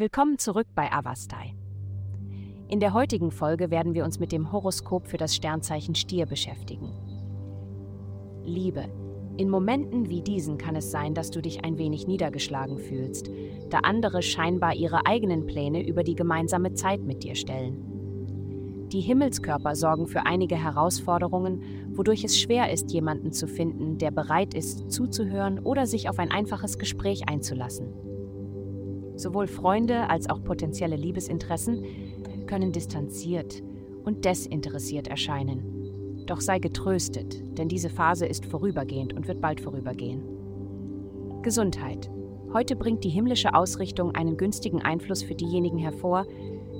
Willkommen zurück bei Avastai. In der heutigen Folge werden wir uns mit dem Horoskop für das Sternzeichen Stier beschäftigen. Liebe. In Momenten wie diesen kann es sein, dass du dich ein wenig niedergeschlagen fühlst, da andere scheinbar ihre eigenen Pläne über die gemeinsame Zeit mit dir stellen. Die Himmelskörper sorgen für einige Herausforderungen, wodurch es schwer ist, jemanden zu finden, der bereit ist, zuzuhören oder sich auf ein einfaches Gespräch einzulassen. Sowohl Freunde als auch potenzielle Liebesinteressen können distanziert und desinteressiert erscheinen. Doch sei getröstet, denn diese Phase ist vorübergehend und wird bald vorübergehen. Gesundheit. Heute bringt die himmlische Ausrichtung einen günstigen Einfluss für diejenigen hervor,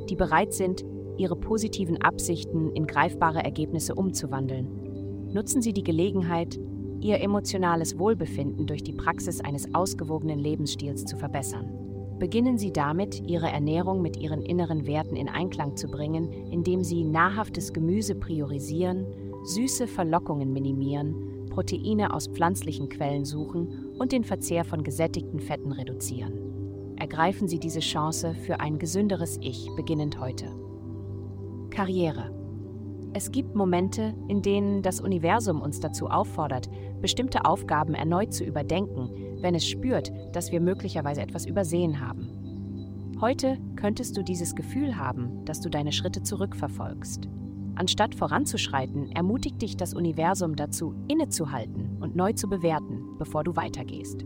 die bereit sind, Ihre positiven Absichten in greifbare Ergebnisse umzuwandeln. Nutzen Sie die Gelegenheit, Ihr emotionales Wohlbefinden durch die Praxis eines ausgewogenen Lebensstils zu verbessern. Beginnen Sie damit, Ihre Ernährung mit Ihren inneren Werten in Einklang zu bringen, indem Sie nahrhaftes Gemüse priorisieren, süße Verlockungen minimieren, Proteine aus pflanzlichen Quellen suchen und den Verzehr von gesättigten Fetten reduzieren. Ergreifen Sie diese Chance für ein gesünderes Ich beginnend heute. Karriere. Es gibt Momente, in denen das Universum uns dazu auffordert, bestimmte Aufgaben erneut zu überdenken, wenn es spürt, dass wir möglicherweise etwas übersehen haben. Heute könntest du dieses Gefühl haben, dass du deine Schritte zurückverfolgst. Anstatt voranzuschreiten, ermutigt dich das Universum dazu, innezuhalten und neu zu bewerten, bevor du weitergehst.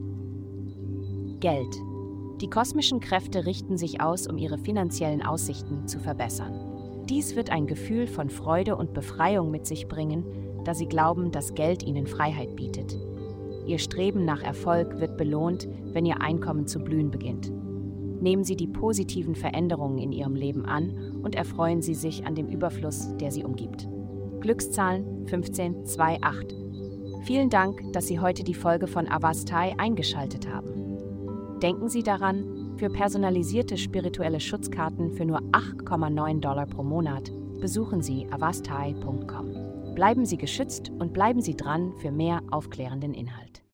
Geld. Die kosmischen Kräfte richten sich aus, um ihre finanziellen Aussichten zu verbessern. Dies wird ein Gefühl von Freude und Befreiung mit sich bringen, da sie glauben, dass Geld ihnen Freiheit bietet. Ihr Streben nach Erfolg wird belohnt, wenn ihr Einkommen zu blühen beginnt. Nehmen Sie die positiven Veränderungen in Ihrem Leben an und erfreuen Sie sich an dem Überfluss, der Sie umgibt. Glückszahlen 1528. Vielen Dank, dass Sie heute die Folge von Avastai eingeschaltet haben. Denken Sie daran, für personalisierte spirituelle Schutzkarten für nur 8,9 Dollar pro Monat besuchen Sie avastai.com. Bleiben Sie geschützt und bleiben Sie dran für mehr aufklärenden Inhalt.